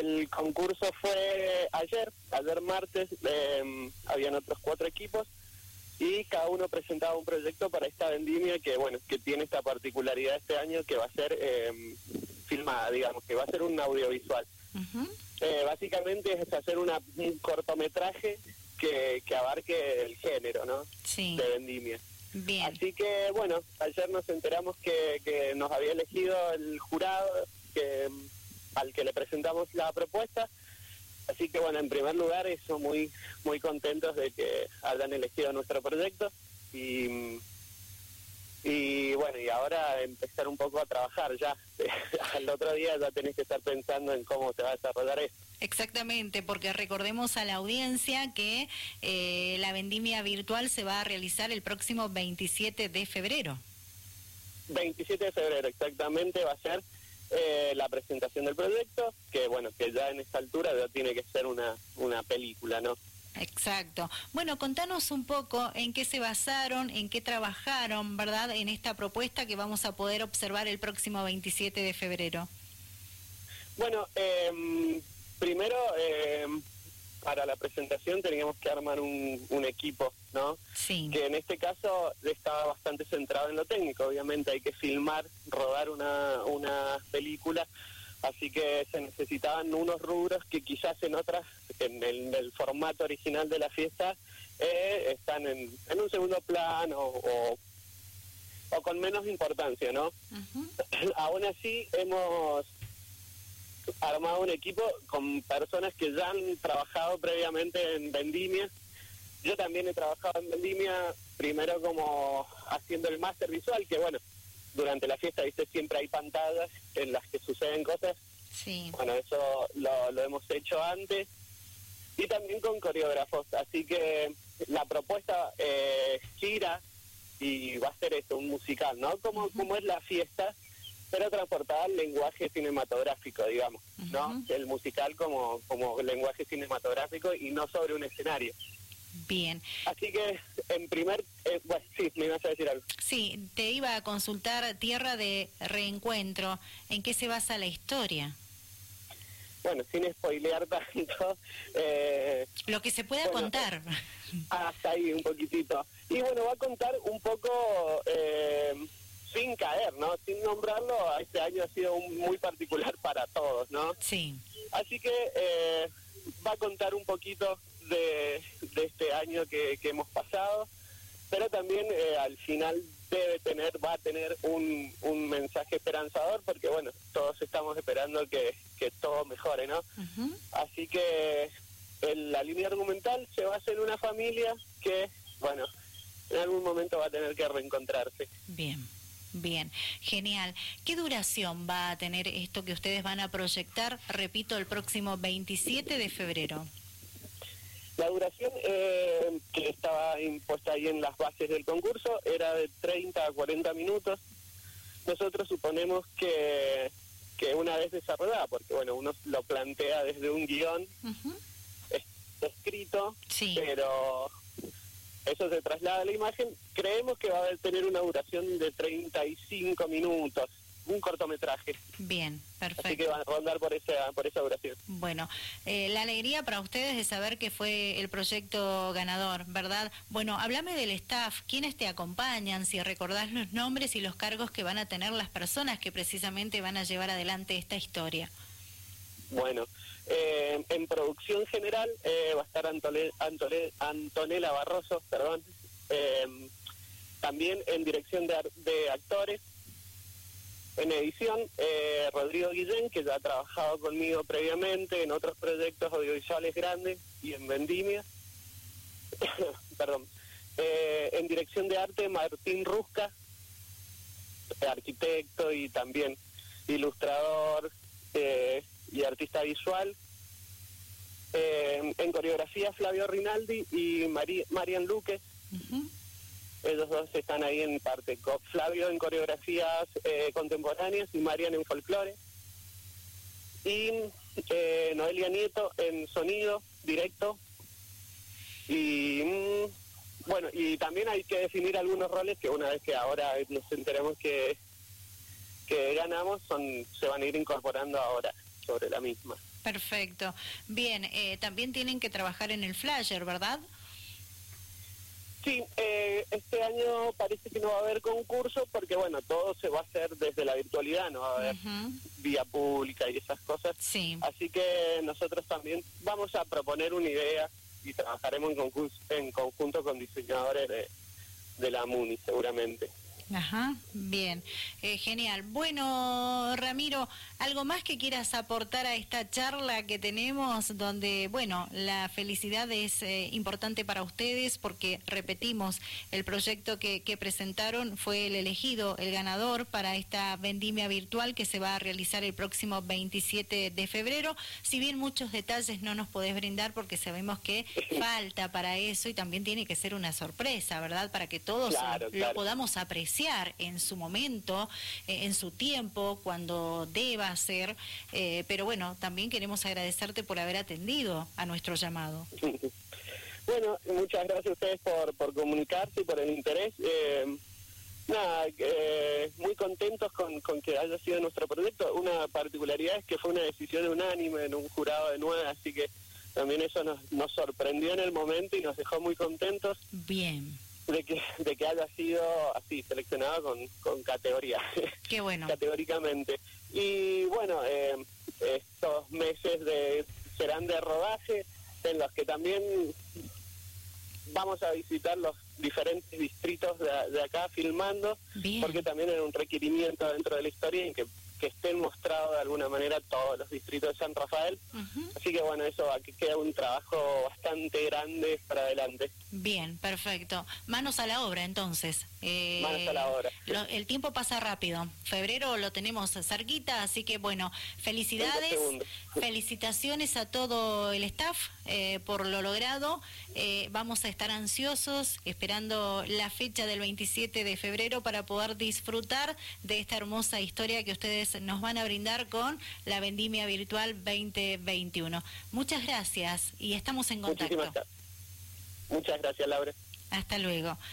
El concurso fue ayer, ayer martes, eh, habían otros cuatro equipos y cada uno presentaba un proyecto para esta vendimia que, bueno, que tiene esta particularidad este año que va a ser eh, filmada, digamos, que va a ser un audiovisual. Eh, básicamente es hacer una, un cortometraje que, que abarque el género, ¿no? Sí. De vendimia. Bien. Así que, bueno, ayer nos enteramos que, que nos había elegido el jurado que al que le presentamos la propuesta. Así que, bueno, en primer lugar, eso muy muy contentos de que hayan elegido nuestro proyecto y y bueno, y ahora empezar un poco a trabajar ya. Al otro día ya tenés que estar pensando en cómo se va a desarrollar esto. Exactamente, porque recordemos a la audiencia que eh, la vendimia virtual se va a realizar el próximo 27 de febrero. 27 de febrero exactamente va a ser eh, la presentación del proyecto, que bueno, que ya en esta altura ya tiene que ser una, una película, ¿no? Exacto. Bueno, contanos un poco en qué se basaron, en qué trabajaron, ¿verdad? En esta propuesta que vamos a poder observar el próximo 27 de febrero. Bueno, eh, primero eh, para la presentación teníamos que armar un, un equipo, ¿no? Sí. Que en este caso estaba bastante centrado en lo técnico. Obviamente hay que filmar, rodar una, una película, así que se necesitaban unos rubros que quizás en otras, en el, en el formato original de la fiesta, eh, están en, en un segundo plano o, o con menos importancia, ¿no? Ujú. Aún así hemos armado un equipo con personas que ya han trabajado previamente en vendimia. Yo también he trabajado en vendimia, primero como haciendo el máster visual, que bueno, durante la fiesta, viste, siempre hay pantallas en las que suceden cosas. Sí. Bueno, eso lo, lo hemos hecho antes. Y también con coreógrafos. Así que la propuesta eh, gira y va a ser esto, un musical, ¿no? Como, como es la fiesta, pero transportada al lenguaje cinematográfico, digamos, ¿no? El musical como, como lenguaje cinematográfico y no sobre un escenario. Bien. Así que, en primer... eh, bueno, sí, me ibas a decir algo. Sí, te iba a consultar Tierra de Reencuentro. ¿En qué se basa la historia? Bueno, sin spoilear tanto, eh, Lo que se pueda Bueno, contar. hasta ahí un poquitito. Y bueno, va a contar un poco eh, sin caer, ¿no? Sin nombrarlo, este año ha sido un- muy particular para todos, ¿no? Sí. Así que eh, va a contar un poquito de, de este año que, que hemos pasado, pero también eh, al final debe tener, va a tener un, un mensaje esperanzador, porque bueno, todos estamos esperando que, que todo mejore, ¿no? Así que el- la línea argumental se basa en una familia que, bueno, en algún momento va a tener que reencontrarse. Bien. Bien, genial. ¿Qué duración va a tener esto que ustedes van a proyectar, repito, el próximo 27 de febrero? La duración eh, que estaba impuesta ahí en las bases del concurso era de 30 a 40 minutos. Nosotros suponemos que, que una vez desarrollada, porque bueno, uno lo plantea desde un guion escrito, Sí. pero eso se traslada a la imagen. Creemos que va a tener una duración de 35 minutos, un cortometraje. Bien, Así que perfecto. va a rondar por esa, por esa duración. Bueno, eh, la alegría para ustedes de saber que fue el proyecto ganador, ¿verdad? Bueno, háblame del staff, quiénes te acompañan, si recordás los nombres y los cargos que van a tener las personas que precisamente van a llevar adelante esta historia. Bueno, eh, en producción general eh, va a estar Antole- Antole- Antonella Barroso, perdón. Eh, también en dirección de, de actores. En edición, Rodrigo Guillén, que ya ha trabajado conmigo previamente en otros proyectos audiovisuales grandes y en Vendimia. perdón. En dirección de arte, Martín Rusca, arquitecto y también ilustrador y artista visual. Eh, en coreografía Flavio Rinaldi y Mari- Marian Luque. Ujú. Ellos dos están ahí en parte. Flavio en coreografías eh, contemporáneas y Marian en folclore. Y eh, Noelia Nieto en sonido directo. Y mm, bueno, y también hay que definir algunos roles que una vez que ahora nos enteremos que, que ganamos, son se van a ir incorporando ahora sobre la misma. Perfecto. Bien, eh, también tienen que trabajar en el flyer, ¿verdad? Sí, eh, este año parece que no va a haber concurso porque, bueno, todo se va a hacer desde la virtualidad, no va a haber vía pública y esas cosas. Sí. Así que nosotros también vamos a proponer una idea y trabajaremos en, en conjunto con diseñadores de, de la MUNI, seguramente. Ajá, bien, eh, genial. Bueno, Ramiro, ¿algo más que quieras aportar a esta charla que tenemos donde, bueno, la felicidad es eh, importante para ustedes porque, repetimos, el proyecto que, que, presentaron fue el elegido, el ganador para esta vendimia virtual que se va a realizar el próximo 27 de febrero. Si bien muchos detalles no nos podés brindar porque sabemos que falta para eso y también tiene que ser una sorpresa, ¿verdad? Para que todos lo podamos apreciar en su momento, eh, en su tiempo, cuando deba ser. Eh, pero bueno, también queremos agradecerte por haber atendido a nuestro llamado. Bueno, muchas gracias a ustedes por, por comunicarse y por el interés. Eh, nada, muy contentos con, con que haya sido nuestro proyecto. Una particularidad es que fue una decisión unánime en un jurado de nueve, así que también eso nos, nos sorprendió en el momento y nos dejó muy contentos. Bien de que, de que haya sido así, seleccionado con, con categoría. Qué bueno. Categóricamente. Y bueno, eh, estos meses de serán de rodaje en los que también vamos a visitar los diferentes distritos de, de acá filmando, porque también era un requerimiento dentro de la historia en que que estén mostrados de alguna manera todos los distritos de San Rafael. Así que bueno, eso aquí queda un trabajo bastante grande para adelante. Bien, perfecto. Manos a la obra entonces. Eh, a la obra. el tiempo pasa rápido. Febrero lo tenemos cerquita, así que bueno, felicidades. Felicitaciones a todo el staff eh, por lo logrado. Eh, vamos a estar ansiosos esperando la fecha del 27 de febrero para poder disfrutar de esta hermosa historia que ustedes nos van a brindar con la Vendimia Virtual 2021. Muchas gracias y estamos en contacto. Muchas gracias, Laura. Hasta luego.